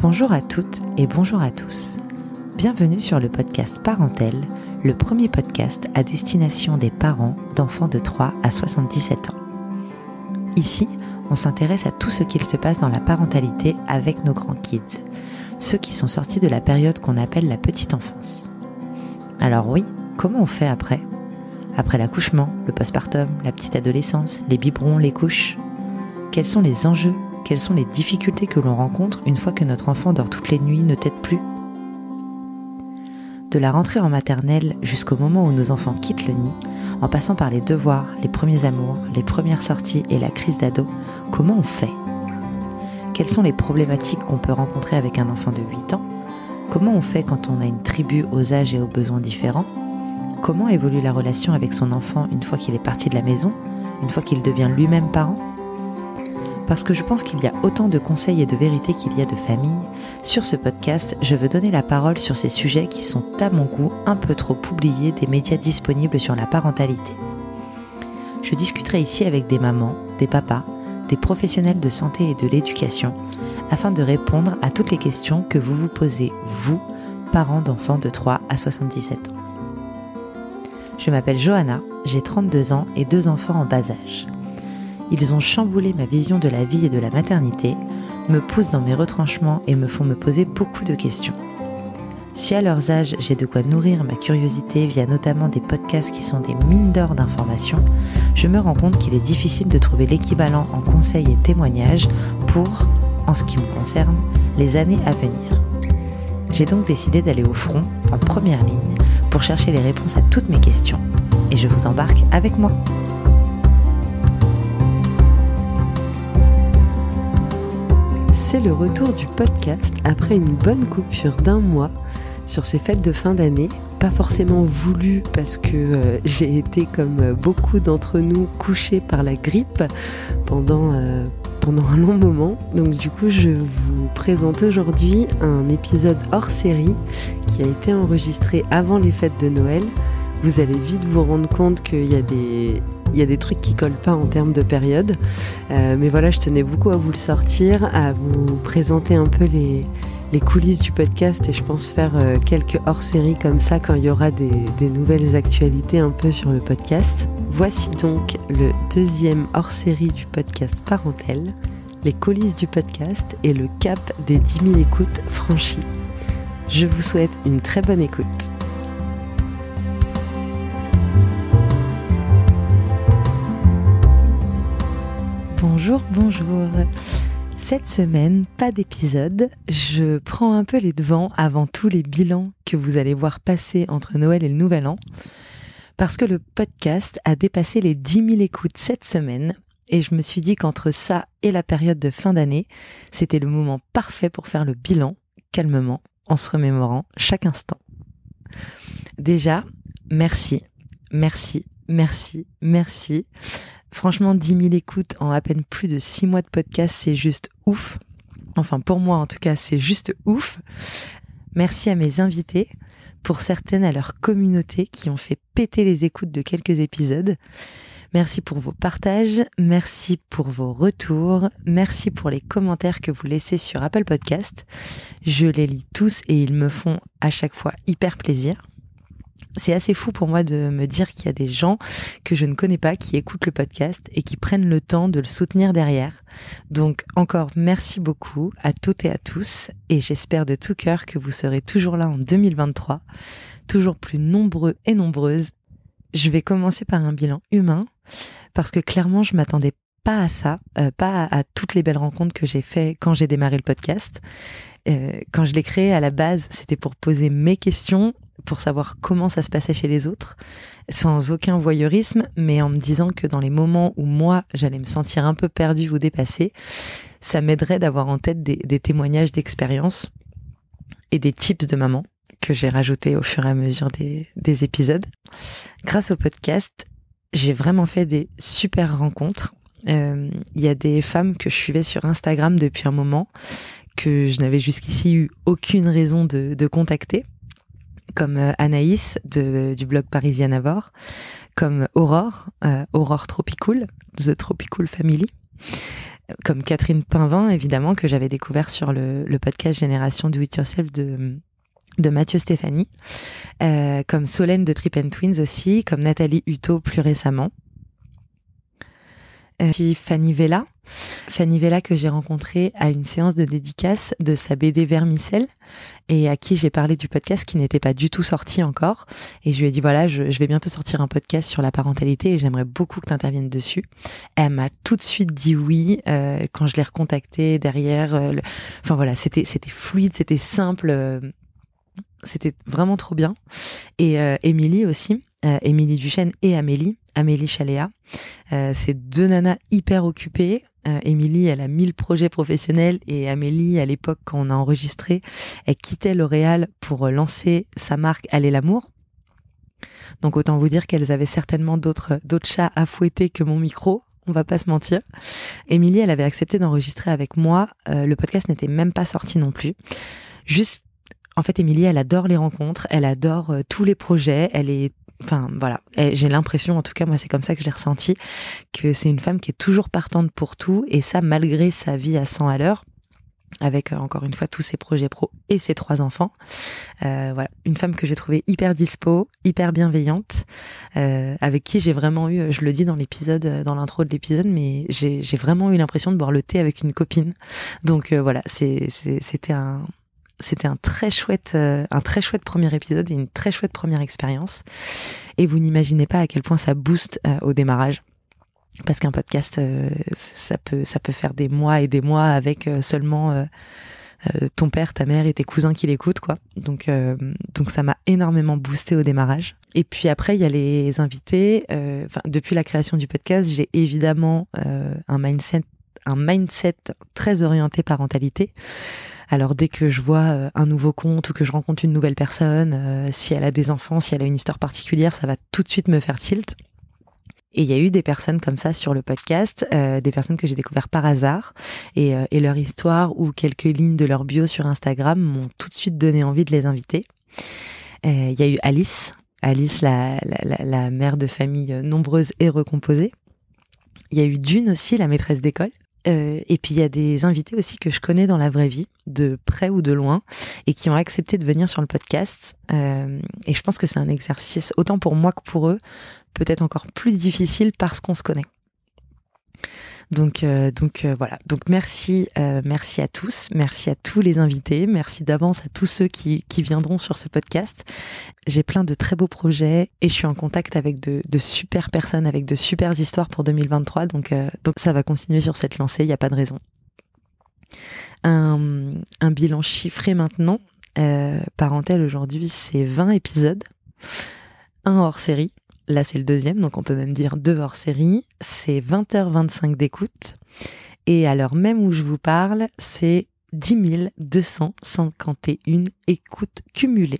Bonjour à toutes et bonjour à tous. Bienvenue sur le podcast Parentel, le premier podcast à destination des parents d'enfants de 3 à 77 ans. Ici, on s'intéresse à tout ce qu'il se passe dans la parentalité avec nos grands kids, ceux qui sont sortis de la période qu'on appelle la petite enfance. Alors oui, comment on fait après? Après l'accouchement, le postpartum, la petite adolescence, les biberons, les couches? Quels sont les enjeux? Quelles sont les difficultés que l'on rencontre une fois que notre enfant dort toutes les nuits, ne tête plus? De la rentrée en maternelle jusqu'au moment où nos enfants quittent le nid, en passant par les devoirs, les premiers amours, les premières sorties et la crise d'ado, comment on fait? Quelles sont les problématiques qu'on peut rencontrer avec un enfant de 8 ans? Comment on fait quand on a une tribu aux âges et aux besoins différents? Comment évolue la relation avec son enfant une fois qu'il est parti de la maison, une fois qu'il devient lui-même parent? Parce que je pense qu'il y a autant de conseils et de vérités qu'il y a de familles, sur ce podcast, je veux donner la parole sur ces sujets qui sont à mon goût un peu trop oubliés des médias disponibles sur la parentalité. Je discuterai ici avec des mamans, des papas, des professionnels de santé et de l'éducation, afin de répondre à toutes les questions que vous vous posez, vous, parents d'enfants de 3 à 77 ans. Je m'appelle Johanna, j'ai 32 ans et deux enfants en bas âge. Ils ont chamboulé ma vision de la vie et de la maternité, me poussent dans mes retranchements et me font me poser beaucoup de questions. Si à leurs âges j'ai de quoi nourrir ma curiosité via notamment des podcasts qui sont des mines d'or d'informations, je me rends compte qu'il est difficile de trouver l'équivalent en conseils et témoignages pour, en ce qui me concerne, les années à venir. J'ai donc décidé d'aller au front, en première ligne, pour chercher les réponses à toutes mes questions. Et je vous embarque avec moi. C'est le retour du podcast après une bonne coupure d'un mois sur ces fêtes de fin d'année. Pas forcément voulu parce que euh, j'ai été comme beaucoup d'entre nous couché par la grippe pendant, euh, pendant un long moment. Donc du coup je vous présente aujourd'hui un épisode hors série qui a été enregistré avant les fêtes de Noël. Vous allez vite vous rendre compte qu'il y a des il y a des trucs qui collent pas en termes de période. Euh, mais voilà, je tenais beaucoup à vous le sortir, à vous présenter un peu les, coulisses du podcast et je pense faire euh, quelques hors-séries comme ça quand il y aura des, nouvelles actualités un peu sur le podcast. Voici donc le deuxième hors-série du podcast Parentel, les coulisses du podcast et le cap des 10 000 écoutes franchies. Je vous souhaite une très bonne écoute. Bonjour, bonjour. Cette semaine, pas d'épisode. Je prends un peu les devants avant tous les bilans que vous allez voir passer entre Noël et le Nouvel An. Parce que le podcast a dépassé les 10 000 écoutes cette semaine. Et je me suis dit qu'entre ça et la période de fin d'année, c'était le moment parfait pour faire le bilan, calmement, en se remémorant chaque instant. Déjà, merci, merci, merci, merci Franchement, 10 000 écoutes en à peine plus de 6 mois de podcast, c'est juste ouf. Enfin, pour moi, en tout cas, c'est juste ouf. Merci à mes invités, pour certaines à leur communauté qui ont fait péter les écoutes de quelques épisodes. Merci pour vos partages, merci pour vos retours, merci pour les commentaires que vous laissez sur Apple Podcast. Je les lis tous et ils me font à chaque fois hyper plaisir c'est assez fou pour moi de me dire qu'il y a des gens que je ne connais pas qui écoutent le podcast et qui prennent le temps de le soutenir derrière. Donc encore merci beaucoup à toutes et à tous et j'espère de tout cœur que vous serez toujours là en 2023, toujours plus nombreux et nombreuses. Je vais commencer par un bilan humain parce que clairement je m'attendais pas à ça, euh, pas à, toutes les belles rencontres que j'ai fait quand j'ai démarré le podcast. Euh, quand je l'ai créé à la base, c'était pour poser mes questions pour savoir comment ça se passait chez les autres, sans aucun voyeurisme, mais en me disant que dans les moments où moi, j'allais me sentir un peu perdue ou dépassée, ça m'aiderait d'avoir en tête des, témoignages d'expérience et des tips de maman que j'ai rajoutés au fur et à mesure des, des épisodes. Grâce au podcast, j'ai vraiment fait des super rencontres. Euh, il y a des femmes que je suivais sur Instagram depuis un moment que je n'avais jusqu'ici eu aucune raison de contacter comme euh, Anaïs de, du blog Parisian Avor, comme Aurore, euh, Aurore Tropicool, The Tropicool Family, comme Catherine Pinvin, évidemment, que j'avais découvert sur le, le podcast Génération Do It Yourself de, de Mathieu Stéphanie, euh, comme Solène de Trip and Twins aussi, comme Nathalie Hutto plus récemment. Fanny Vella, Fanny Vella que j'ai rencontrée à une séance de dédicace de sa BD Vermicelle et à qui j'ai parlé du podcast qui n'était pas du tout sorti encore. Et je lui ai dit voilà, je, vais bientôt sortir un podcast sur la parentalité et j'aimerais beaucoup que tu interviennes dessus. Elle m'a tout de suite dit oui euh, quand je l'ai recontactée derrière. Euh, enfin voilà, c'était c'était fluide, c'était simple. Euh, c'était vraiment trop bien. Et euh, Émilie aussi, euh, Émilie Duchesne et Amélie, Amélie Chaléa. Euh, c'est deux nanas hyper occupées. Émilie, elle a mille projets professionnels et Amélie, à l'époque, quand on a enregistré, elle quittait L'Oréal pour lancer sa marque Aller l'amour. Donc autant vous dire qu'elles avaient certainement d'autres d'autres chats à fouetter que mon micro. On va pas se mentir. Émilie, elle avait accepté d'enregistrer avec moi. le podcast n'était même pas sorti non plus. Juste en fait, Émilie, elle adore les rencontres, elle adore euh, tous les projets, elle est enfin voilà, j'ai l'impression, en tout cas moi c'est comme ça que je l'ai ressenti, que c'est une femme qui est toujours partante pour tout et ça malgré sa vie à 100 à l'heure avec euh, encore une fois tous ses projets pro et ses trois enfants. Euh, voilà, une femme que j'ai trouvée hyper dispo, hyper bienveillante, avec qui j'ai vraiment eu, je le dis dans l'épisode, dans l'intro de l'épisode, mais j'ai vraiment eu l'impression de boire le thé avec une copine. Donc voilà, c'était un, c'était un très chouette, euh, un très chouette premier épisode et une très chouette première expérience. Et vous n'imaginez pas à quel point ça booste euh, au démarrage. Parce qu'un podcast, euh, ça peut, ça peut faire des mois et des mois avec seulement ton père, ta mère et tes cousins qui l'écoutent, quoi. Donc, donc ça m'a énormément boosté au démarrage. Et puis après, il y a les invités. Enfin, depuis la création du podcast, j'ai évidemment un mindset, un mindset très orienté parentalité. Alors dès que je vois euh, un nouveau compte ou que je rencontre une nouvelle personne, euh, si elle a des enfants, si elle a une histoire particulière, ça va tout de suite me faire tilt. Et il y a eu des personnes comme ça sur le podcast, euh, des personnes que j'ai découvert par hasard, et, leur histoire ou quelques lignes de leur bio sur Instagram m'ont tout de suite donné envie de les inviter. Il y a eu Alice, Alice, la, la mère de famille nombreuse et recomposée. Il y a eu Dune aussi, la maîtresse d'école. Euh, et puis il y a des invités aussi que je connais dans la vraie vie, de près ou de loin, et qui ont accepté de venir sur le podcast. Euh, et je pense que c'est un exercice, autant pour moi que pour eux, peut-être encore plus difficile parce qu'on se connaît. Donc, euh, donc euh, voilà. Donc merci, euh, merci à tous, merci à tous les invités, merci d'avance à tous ceux qui, qui viendront sur ce podcast. J'ai plein de très beaux projets et je suis en contact avec de, de super personnes, avec de super histoires pour 2023. Donc, donc ça va continuer sur cette lancée. Il n'y a pas de raison. Un, bilan chiffré maintenant. parentel aujourd'hui, c'est 20 épisodes, un hors série Là, c'est le deuxième, donc on peut même dire deux hors série. C'est 20h25 d'écoute. Et à l'heure même où je vous parle, c'est 10 251 écoutes cumulées.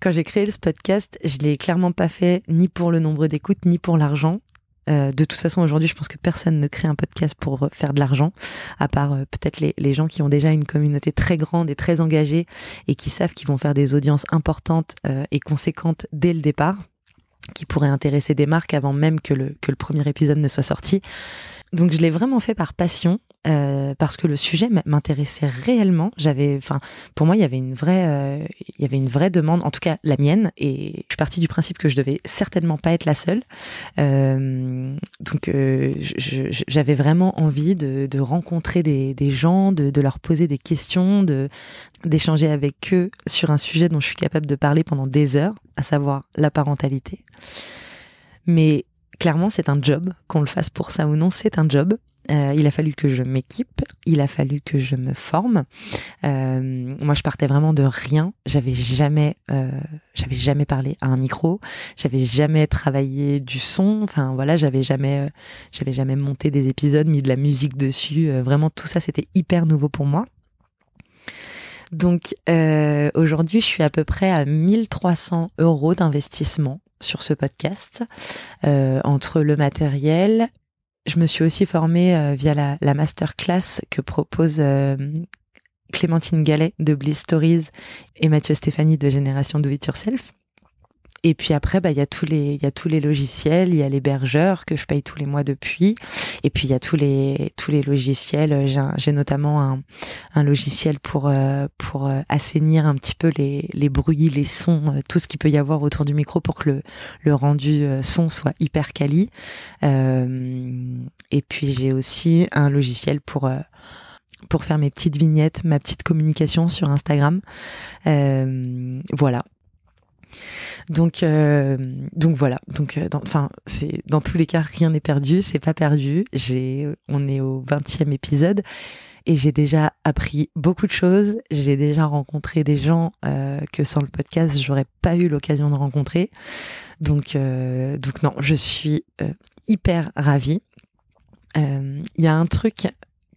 Quand j'ai créé ce podcast, je l'ai clairement pas fait ni pour le nombre d'écoutes, ni pour l'argent. Euh, de toute façon, aujourd'hui, je pense que personne ne crée un podcast pour faire de l'argent, à part euh, peut-être les, les, gens qui ont déjà une communauté très grande et très engagée et qui savent qu'ils vont faire des audiences importantes euh, et conséquentes dès le départ qui pourraient intéresser des marques avant même que le, que le premier épisode ne soit sorti. Donc je l'ai vraiment fait par passion euh, parce que le sujet m'intéressait réellement. J'avais, enfin, pour moi, il y avait une vraie, euh, il y avait une vraie demande, en tout cas la mienne, et je suis partie du principe que je devais certainement pas être la seule. Euh, donc, euh, j'avais vraiment envie de, de rencontrer des, des gens, de, de, leur poser des questions, de d'échanger avec eux sur un sujet dont je suis capable de parler pendant des heures, à savoir la parentalité. Mais clairement, c'est un job, qu'on le fasse pour ça ou non, c'est un job. Euh, il a fallu que je m'équipe, il a fallu que je me forme. Euh, moi, je partais vraiment de rien. J'avais jamais, euh, j'avais jamais parlé à un micro. J'avais jamais travaillé du son. Enfin voilà, j'avais jamais, j'avais jamais monté des épisodes, mis de la musique dessus. vraiment, tout ça, c'était hyper nouveau pour moi. Donc aujourd'hui, je suis à peu près à 1300 euros d'investissement sur ce podcast entre le matériel, je me suis aussi formée euh, via la, la masterclass que propose euh, Clémentine Gallet de Bliss Stories et Mathieu Stéphanie de Génération Do It Yourself. Et puis après, bah, il y a tous les, il y a tous les logiciels, il y a l'hébergeur que je paye tous les mois depuis. Et puis il y a tous les, tous les logiciels. J'ai notamment un, un logiciel pour, euh, pour euh, assainir un petit peu les, les bruits, les sons, euh, tout ce qu'il peut y avoir autour du micro pour que le, le rendu son soit hyper quali. et puis j'ai aussi un logiciel pour pour faire mes petites vignettes, ma petite communication sur Instagram. voilà. Donc, euh, donc voilà. Donc, euh, dans tous les cas, rien n'est perdu. C'est pas perdu. On est au 20e épisode et j'ai déjà appris beaucoup de choses. J'ai déjà rencontré des gens euh, que sans le podcast, j'aurais pas eu l'occasion de rencontrer. Donc, donc non, je suis hyper ravie. Il y a un truc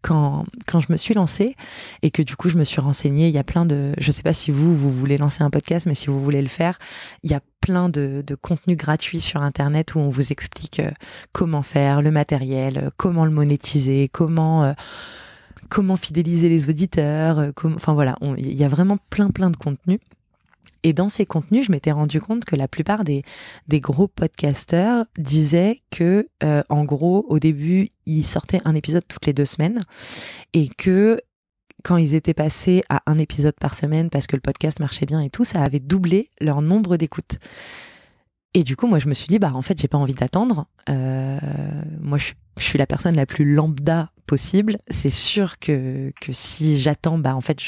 quand, je me suis lancée et que du coup je me suis renseignée, il y a plein de, je sais pas si vous, vous voulez lancer un podcast, mais si vous voulez le faire, il y a plein de, de contenus gratuits sur Internet où on vous explique euh, comment faire, le matériel, euh, comment le monétiser, comment... Euh, comment fidéliser les auditeurs, enfin voilà, il y a vraiment plein plein de contenus. Et dans ces contenus, je m'étais rendu compte que la plupart des, des gros podcasteurs disaient que, euh, en gros, au début, ils sortaient un épisode toutes les deux semaines et que quand ils étaient passés à un épisode par semaine parce que le podcast marchait bien et tout, ça avait doublé leur nombre d'écoutes. Et du coup, moi, je me suis dit, bah, en fait, j'ai pas envie d'attendre. Euh, moi, je, suis la personne la plus lambda possible. C'est sûr que, si j'attends, bah, en fait,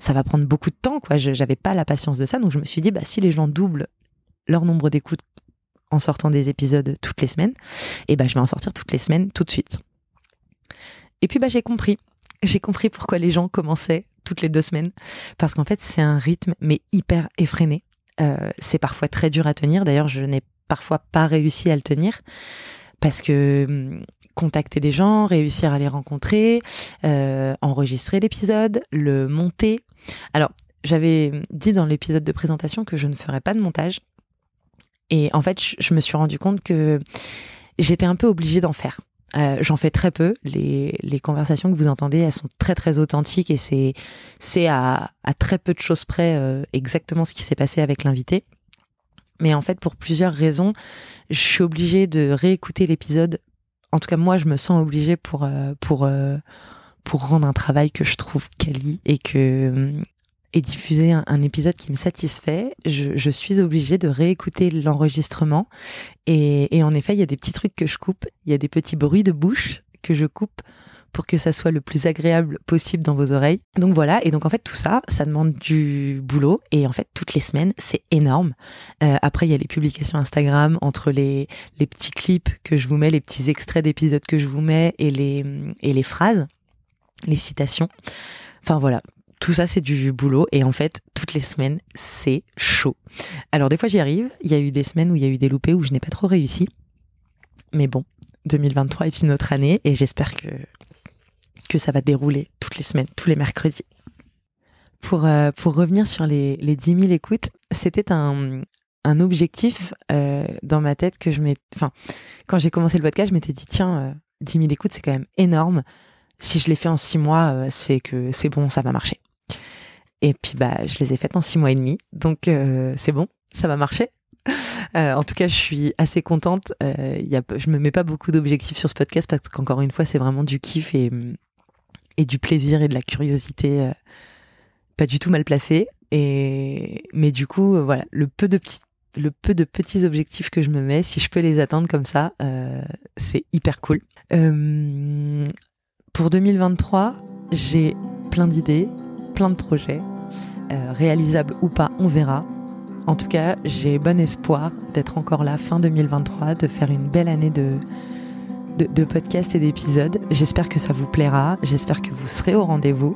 ça va prendre beaucoup de temps, quoi. J'avais pas la patience de ça. Donc, je me suis dit, bah, si les gens doublent leur nombre d'écoutes en sortant des épisodes toutes les semaines, et bah, je vais en sortir toutes les semaines, tout de suite. Et puis, bah, j'ai compris. J'ai compris pourquoi les gens commençaient toutes les deux semaines. Parce qu'en fait, c'est un rythme, mais hyper effréné. Euh, c'est parfois très dur à tenir. D'ailleurs, je n'ai parfois pas réussi à le tenir parce que hum, contacter des gens, réussir à les rencontrer, euh, enregistrer l'épisode, le monter. Alors, j'avais dit dans l'épisode de présentation que je ne ferais pas de montage. Et en fait, je me suis rendu compte que j'étais un peu obligée d'en faire. Euh, j'en fais très peu. Les, conversations que vous entendez, elles sont très très authentiques et c'est c'est à, très peu de choses près euh, exactement ce qui s'est passé avec l'invité. Mais en fait, pour plusieurs raisons, je suis obligée de réécouter l'épisode. En tout cas, moi, je me sens obligée pour euh, pour pour rendre un travail que je trouve quali et que et diffuser un, épisode qui me satisfait, je, je suis obligée de réécouter l'enregistrement. Et, et, en effet, il y a des petits trucs que je coupe, il y a des petits bruits de bouche que je coupe pour que ça soit le plus agréable possible dans vos oreilles. Donc voilà, et donc en fait tout ça, ça demande du boulot et en fait toutes les semaines, c'est énorme. Euh, après, il y a les publications Instagram entre les, les petits clips que je vous mets, les petits extraits d'épisodes que je vous mets et les, et les phrases, les citations. Enfin voilà, tout ça, c'est du boulot. Et en fait, toutes les semaines, c'est chaud. Alors, des fois, j'y arrive. Il y a eu des semaines où il y a eu des loupés où je n'ai pas trop réussi. Mais bon, 2023 est une autre année et j'espère que, ça va dérouler toutes les semaines, tous les mercredis. Pour, euh, pour revenir sur les, les 10 000 écoutes, c'était un, un objectif euh, dans ma tête que je m'ai. Enfin, quand j'ai commencé le podcast, je m'étais dit tiens, euh, 10 000 écoutes, c'est quand même énorme. Si je l'ai fait en 6 mois, euh, c'est que c'est bon, ça va marcher. Et puis bah je les ai faites en six mois et demi, donc euh, c'est bon, ça va marcher. Euh, en tout cas, je suis assez contente. Euh, y a, je me mets pas beaucoup d'objectifs sur ce podcast parce qu'encore une fois, c'est vraiment du kiff et, et du plaisir et de la curiosité, euh, pas du tout mal placé. Et mais du coup, voilà, le peu de petits le peu de petits objectifs que je me mets, si je peux les atteindre comme ça, c'est hyper cool. pour 2023, j'ai plein d'idées, plein de projets. Euh, réalisable ou pas, on verra. En tout cas, j'ai bon espoir d'être encore là fin 2023, de faire une belle année de, de, de podcasts et d'épisodes. J'espère que ça vous plaira, j'espère que vous serez au rendez-vous.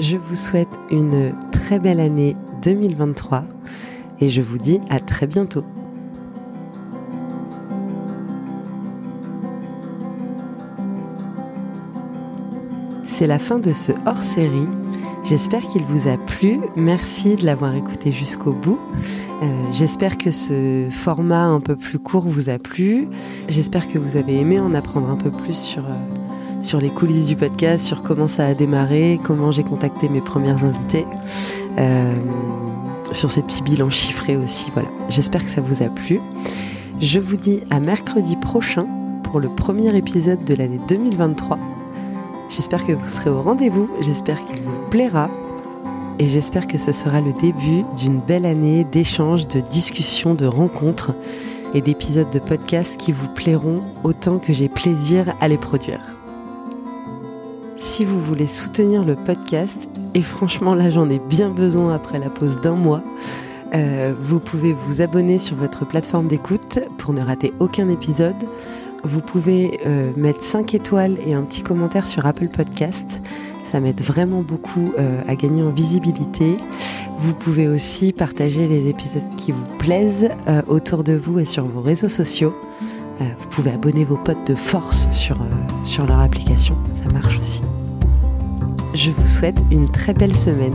Je vous souhaite une très belle année 2023 et je vous dis à très bientôt. C'est la fin de ce hors-série J'espère qu'il vous a plu. Merci de l'avoir écouté jusqu'au bout. Euh, J'espère que ce format un peu plus court vous a plu. J'espère que vous avez aimé en apprendre un peu plus sur, euh, sur les coulisses du podcast, sur comment ça a démarré, comment j'ai contacté mes premières invités. Euh, sur ces petits bilans chiffrés aussi. Voilà, j'espère que ça vous a plu. Je vous dis à mercredi prochain pour le premier épisode de l'année 2023. J'espère que vous serez au rendez-vous, j'espère qu'il vous plaira et j'espère que ce sera le début d'une belle année d'échanges, de discussions, de rencontres et d'épisodes de podcast qui vous plairont autant que j'ai plaisir à les produire. Si vous voulez soutenir le podcast, et franchement là j'en ai bien besoin après la pause d'un mois, euh, vous pouvez vous abonner sur votre plateforme d'écoute pour ne rater aucun épisode. Vous pouvez euh, mettre 5 étoiles et un petit commentaire sur Apple Podcast. Ça m'aide vraiment beaucoup euh, à gagner en visibilité. Vous pouvez aussi partager les épisodes qui vous plaisent autour de vous et sur vos réseaux sociaux. vous pouvez abonner vos potes de force sur, sur leur application. Ça marche aussi. Je vous souhaite une très belle semaine.